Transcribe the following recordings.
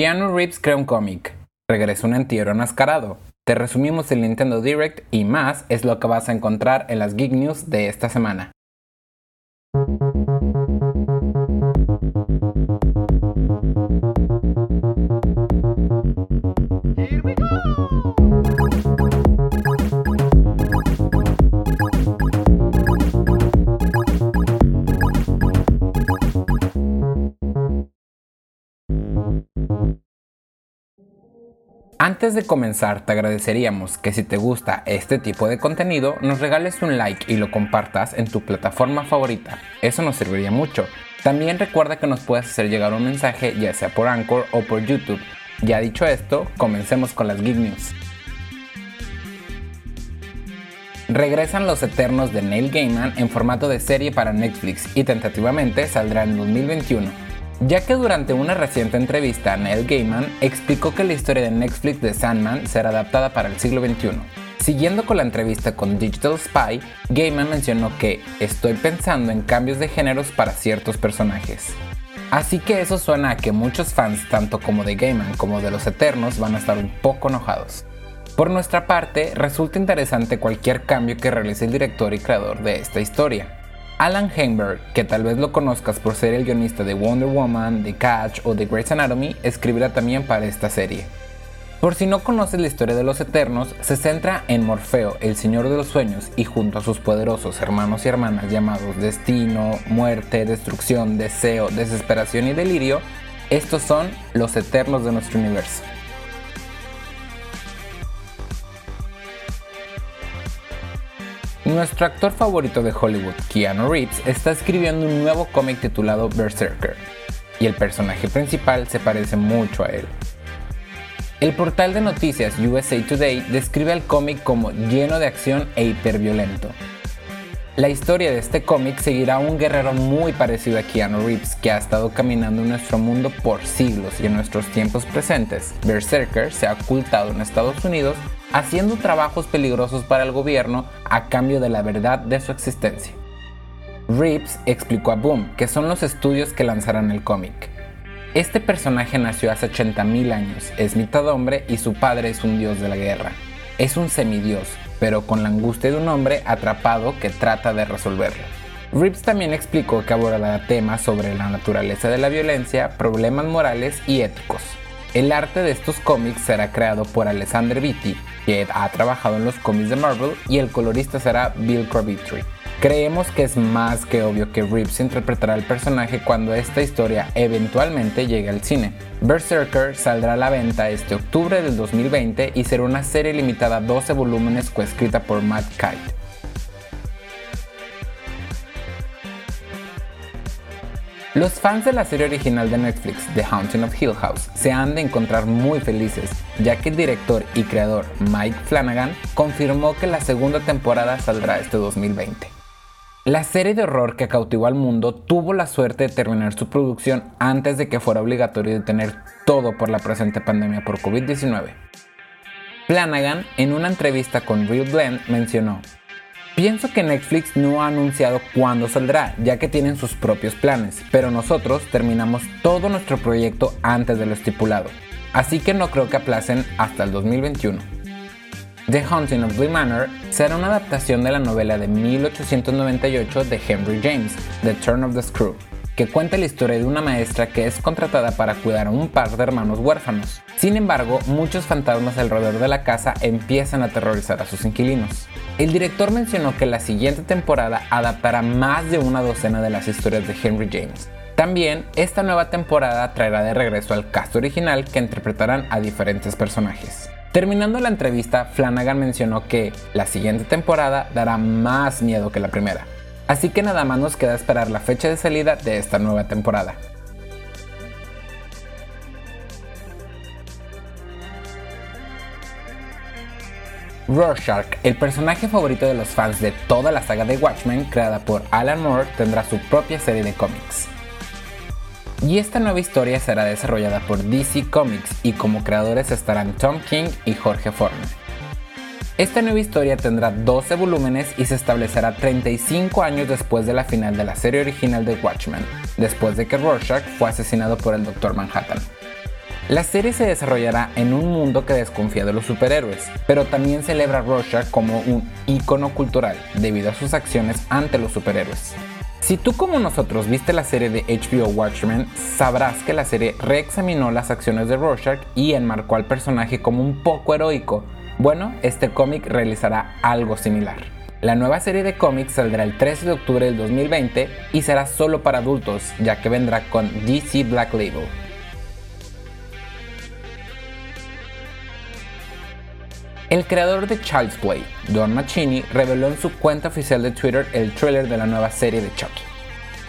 Keanu Reeves crea un cómic. Regresa un entierro enmascarado. Te resumimos el Nintendo Direct y más es lo que vas a encontrar en las Geek News de esta semana. Antes de comenzar, te agradeceríamos que si te gusta este tipo de contenido, nos regales un like y lo compartas en tu plataforma favorita. Eso nos serviría mucho. También recuerda que nos puedes hacer llegar un mensaje ya sea por Anchor o por YouTube. Ya dicho esto, comencemos con las Geek News. Regresan los Eternos de Neil Gaiman en formato de serie para Netflix y tentativamente saldrá en 2021 ya que durante una reciente entrevista Neil Gaiman explicó que la historia de Netflix de Sandman será adaptada para el siglo XXI. Siguiendo con la entrevista con Digital Spy, Gaiman mencionó que estoy pensando en cambios de géneros para ciertos personajes. Así que eso suena a que muchos fans, tanto como de Gaiman como de los Eternos, van a estar un poco enojados. Por nuestra parte, resulta interesante cualquier cambio que realice el director y creador de esta historia. Alan Heinberg, que tal vez lo conozcas por ser el guionista de Wonder Woman, The Catch o The Grey's Anatomy, escribirá también para esta serie. Por si no conoces la historia de los Eternos, se centra en Morfeo, el Señor de los Sueños, y junto a sus poderosos hermanos y hermanas llamados Destino, Muerte, Destrucción, Deseo, Desesperación y Delirio, estos son los Eternos de nuestro universo. Nuestro actor favorito de Hollywood, Keanu Reeves, está escribiendo un nuevo cómic titulado Berserker, y el personaje principal se parece mucho a él. El portal de noticias USA Today describe al cómic como lleno de acción e hiperviolento. La historia de este cómic seguirá a un guerrero muy parecido a Keanu Reeves, que ha estado caminando en nuestro mundo por siglos y en nuestros tiempos presentes. Berserker se ha ocultado en Estados Unidos haciendo trabajos peligrosos para el gobierno a cambio de la verdad de su existencia. Reeves explicó a Boom que son los estudios que lanzarán el cómic. Este personaje nació hace 80.000 años, es mitad hombre y su padre es un dios de la guerra. Es un semidios, pero con la angustia de un hombre atrapado que trata de resolverlo. Reeves también explicó que abordará temas sobre la naturaleza de la violencia, problemas morales y éticos. El arte de estos cómics será creado por Alexander Vitti, que ha trabajado en los cómics de Marvel, y el colorista será Bill Kravitri. Creemos que es más que obvio que Reeves interpretará el personaje cuando esta historia eventualmente llegue al cine. Berserker saldrá a la venta este octubre del 2020 y será una serie limitada a 12 volúmenes coescrita por Matt Kite. Los fans de la serie original de Netflix, The Haunting of Hill House, se han de encontrar muy felices, ya que el director y creador Mike Flanagan confirmó que la segunda temporada saldrá este 2020. La serie de horror que cautivó al mundo tuvo la suerte de terminar su producción antes de que fuera obligatorio detener todo por la presente pandemia por COVID-19. Flanagan, en una entrevista con Real Blend, mencionó, Pienso que Netflix no ha anunciado cuándo saldrá, ya que tienen sus propios planes, pero nosotros terminamos todo nuestro proyecto antes de lo estipulado, así que no creo que aplacen hasta el 2021. The Haunting of Bly Manor será una adaptación de la novela de 1898 de Henry James, The Turn of the Screw, que cuenta la historia de una maestra que es contratada para cuidar a un par de hermanos huérfanos. Sin embargo, muchos fantasmas alrededor de la casa empiezan a aterrorizar a sus inquilinos. El director mencionó que la siguiente temporada adaptará más de una docena de las historias de Henry James. También, esta nueva temporada traerá de regreso al cast original que interpretarán a diferentes personajes. Terminando la entrevista, Flanagan mencionó que la siguiente temporada dará más miedo que la primera. Así que nada más nos queda esperar la fecha de salida de esta nueva temporada. Rorschach, el personaje favorito de los fans de toda la saga de Watchmen, creada por Alan Moore, tendrá su propia serie de cómics. Y esta nueva historia será desarrollada por DC Comics y como creadores estarán Tom King y Jorge Forman. Esta nueva historia tendrá 12 volúmenes y se establecerá 35 años después de la final de la serie original de Watchmen, después de que Rorschach fue asesinado por el Dr. Manhattan. La serie se desarrollará en un mundo que desconfía de los superhéroes, pero también celebra a Rorschach como un ícono cultural debido a sus acciones ante los superhéroes. Si tú como nosotros viste la serie de HBO Watchmen, sabrás que la serie reexaminó las acciones de Rorschach y enmarcó al personaje como un poco heroico. Bueno, este cómic realizará algo similar. La nueva serie de cómics saldrá el 13 de octubre del 2020 y será solo para adultos, ya que vendrá con DC Black Label. El creador de Child's Play, Don Machini, reveló en su cuenta oficial de Twitter el trailer de la nueva serie de Chucky.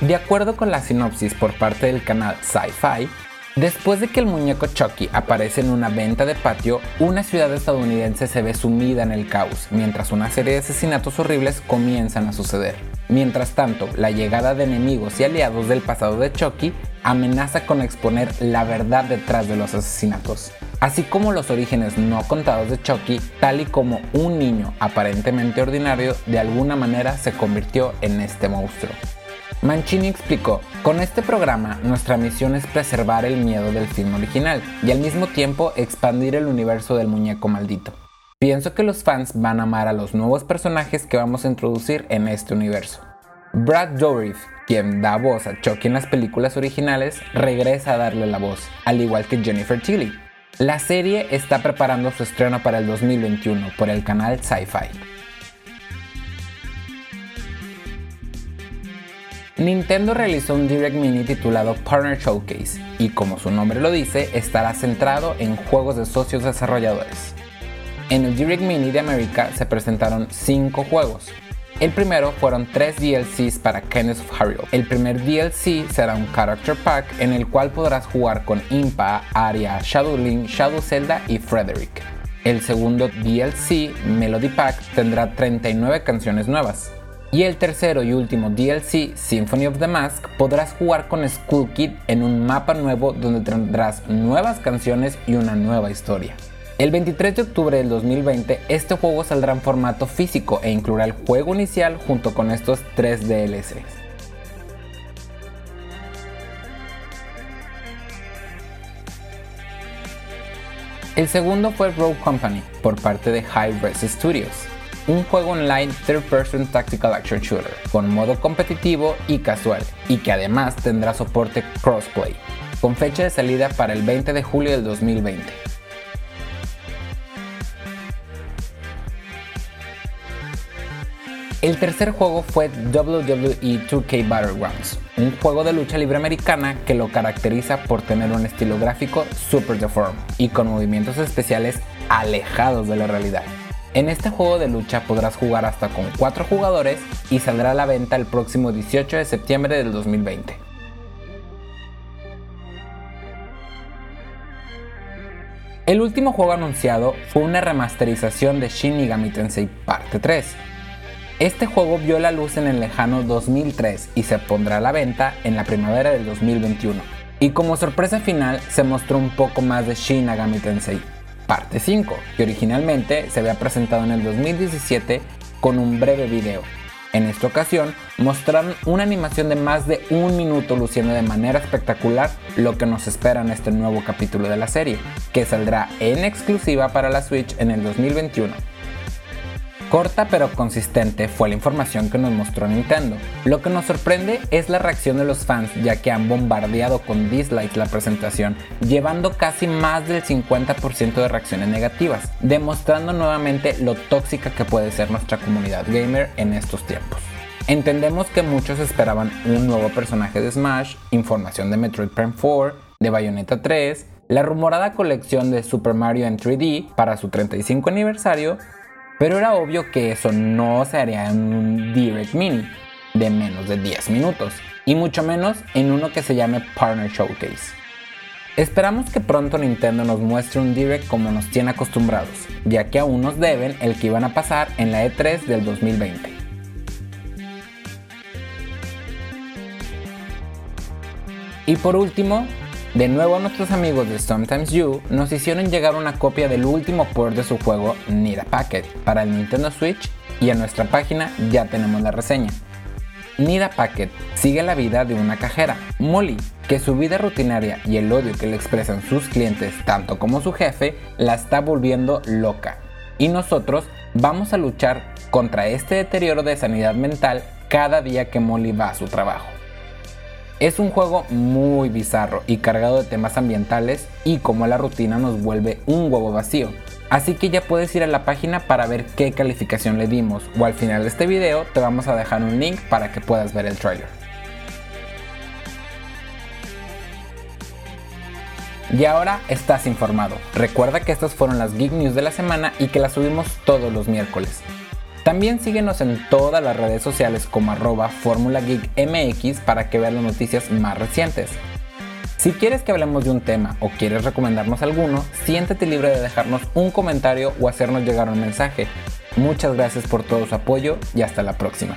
De acuerdo con la sinopsis por parte del canal Sci-Fi, después de que el muñeco Chucky aparece en una venta de patio, una ciudad estadounidense se ve sumida en el caos, mientras una serie de asesinatos horribles comienzan a suceder. Mientras tanto, la llegada de enemigos y aliados del pasado de Chucky amenaza con exponer la verdad detrás de los asesinatos así como los orígenes no contados de Chucky, tal y como un niño aparentemente ordinario de alguna manera se convirtió en este monstruo. Mancini explicó, con este programa nuestra misión es preservar el miedo del film original y al mismo tiempo expandir el universo del muñeco maldito. Pienso que los fans van a amar a los nuevos personajes que vamos a introducir en este universo. Brad Dourif, quien da voz a Chucky en las películas originales, regresa a darle la voz, al igual que Jennifer Tilly, la serie está preparando su estreno para el 2021 por el canal Sci-Fi. Nintendo realizó un Direct Mini titulado Partner Showcase y como su nombre lo dice, estará centrado en juegos de socios desarrolladores. En el Direct Mini de América se presentaron 5 juegos, el primero fueron tres DLCs para Kenneth of Hyrule. El primer DLC será un Character Pack en el cual podrás jugar con Impa, Arya, Shadow Link, Shadow Zelda y Frederick. El segundo DLC, Melody Pack, tendrá 39 canciones nuevas. Y el tercero y último DLC, Symphony of the Mask, podrás jugar con Skull Kid en un mapa nuevo donde tendrás nuevas canciones y una nueva historia. El 23 de octubre del 2020, este juego saldrá en formato físico e incluirá el juego inicial junto con estos tres DLCs. El segundo fue Rogue Company por parte de High Res Studios, un juego online third person tactical action shooter con modo competitivo y casual y que además tendrá soporte crossplay, con fecha de salida para el 20 de julio del 2020. El tercer juego fue WWE 2K Battlegrounds, un juego de lucha libre americana que lo caracteriza por tener un estilo gráfico super deformed y con movimientos especiales alejados de la realidad. En este juego de lucha podrás jugar hasta con 4 jugadores y saldrá a la venta el próximo 18 de septiembre del 2020. El último juego anunciado fue una remasterización de Shin Megami Tensei Parte 3, este juego vio la luz en el lejano 2003 y se pondrá a la venta en la primavera del 2021. Y como sorpresa final se mostró un poco más de Shin Megami Tensei, parte 5, que originalmente se había presentado en el 2017 con un breve video. En esta ocasión mostraron una animación de más de un minuto luciendo de manera espectacular lo que nos espera en este nuevo capítulo de la serie, que saldrá en exclusiva para la Switch en el 2021. Corta pero consistente fue la información que nos mostró Nintendo. Lo que nos sorprende es la reacción de los fans ya que han bombardeado con dislikes la presentación, llevando casi más del 50% de reacciones negativas, demostrando nuevamente lo tóxica que puede ser nuestra comunidad gamer en estos tiempos. Entendemos que muchos esperaban un nuevo personaje de Smash, información de Metroid Prime 4, de Bayonetta 3, la rumorada colección de Super Mario en 3D para su 35 aniversario pero era obvio que eso no se haría en un Direct Mini de menos de 10 minutos, y mucho menos en uno que se llame Partner Showcase. Esperamos que pronto Nintendo nos muestre un Direct como nos tiene acostumbrados, ya que aún nos deben el que iban a pasar en la E3 del 2020. Y por último, de nuevo nuestros amigos de Sometimes You nos hicieron llegar una copia del último port de su juego Need a Packet para el Nintendo Switch y en nuestra página ya tenemos la reseña. Nida Packet sigue la vida de una cajera, Molly, que su vida rutinaria y el odio que le expresan sus clientes, tanto como su jefe, la está volviendo loca. Y nosotros vamos a luchar contra este deterioro de sanidad mental cada día que Molly va a su trabajo. Es un juego muy bizarro y cargado de temas ambientales y como la rutina nos vuelve un huevo vacío. Así que ya puedes ir a la página para ver qué calificación le dimos o al final de este video te vamos a dejar un link para que puedas ver el trailer. Y ahora estás informado. Recuerda que estas fueron las Geek News de la semana y que las subimos todos los miércoles. También síguenos en todas las redes sociales como arroba Fórmula MX para que veas las noticias más recientes. Si quieres que hablemos de un tema o quieres recomendarnos alguno, siéntete libre de dejarnos un comentario o hacernos llegar un mensaje. Muchas gracias por todo su apoyo y hasta la próxima.